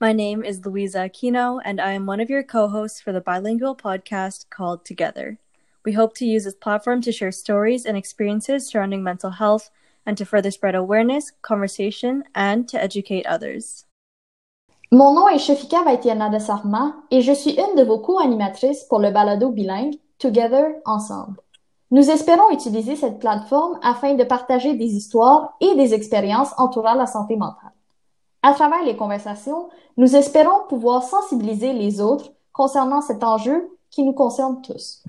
My name is Louisa Aquino, and I am one of your co hosts for the bilingual podcast called Together. We hope to use this platform to share stories and experiences surrounding mental health and to further spread awareness, conversation, and to educate others. Mon nom est Shafika Vaitiana de Sarma et je suis une de vos co-animatrices pour le balado bilingue Together Ensemble. Nous espérons utiliser cette plateforme afin de partager des histoires et des expériences entourant la santé mentale. À travers les conversations, nous espérons pouvoir sensibiliser les autres concernant cet enjeu qui nous concerne tous.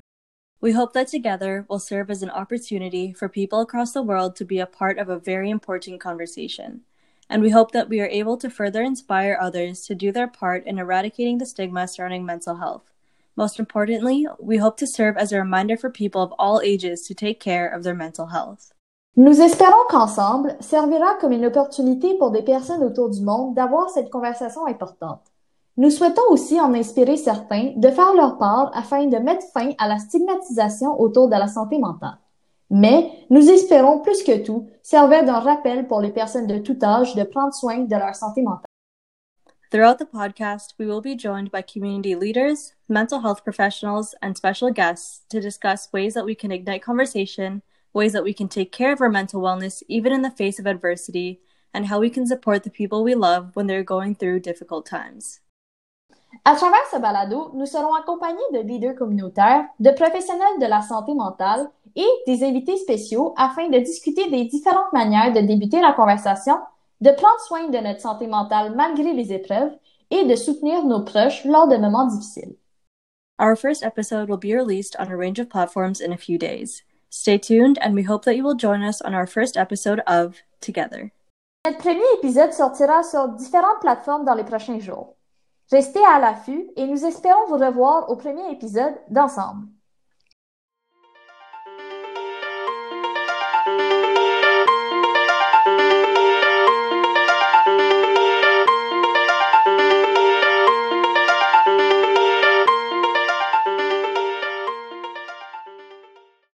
We hope that together will serve as an opportunity for people across the world to be a part of a very important conversation. And we hope that we are able to further inspire others to do their part in eradicating the stigma surrounding mental health. Most importantly, we hope to serve as a reminder for people of all ages to take care of their mental health. Nous espérons qu'ensemble servira comme une opportunité pour des personnes autour du monde d'avoir cette conversation importante. Nous souhaitons aussi en inspirer certains de faire leur part afin de mettre fin à la stigmatisation autour de la santé mentale. Mais nous espérons plus que tout servir d'un rappel pour les personnes de tout âge de prendre soin de leur santé mentale. Throughout the podcast, we will be joined by community leaders, mental health professionals, and special guests to discuss ways that we can ignite conversation ways that we can take care of our mental wellness even in the face of adversity, and how we can support the people we love when they're going through difficult times. À travers ce balado, nous serons accompagnés de leaders communautaires, de professionnels de la santé mentale et des invités spéciaux afin de discuter des différentes manières de débuter la conversation, de prendre soin de notre santé mentale malgré les épreuves et de soutenir nos proches lors de moments difficiles. Our first episode will be released on a range of platforms in a few days. Stay tuned and we hope that you will join us on our first episode of Together. Notre premier épisode sortira sur différentes plateformes dans les prochains jours. Restez à l'affût et nous espérons vous revoir au premier épisode d'Ensemble.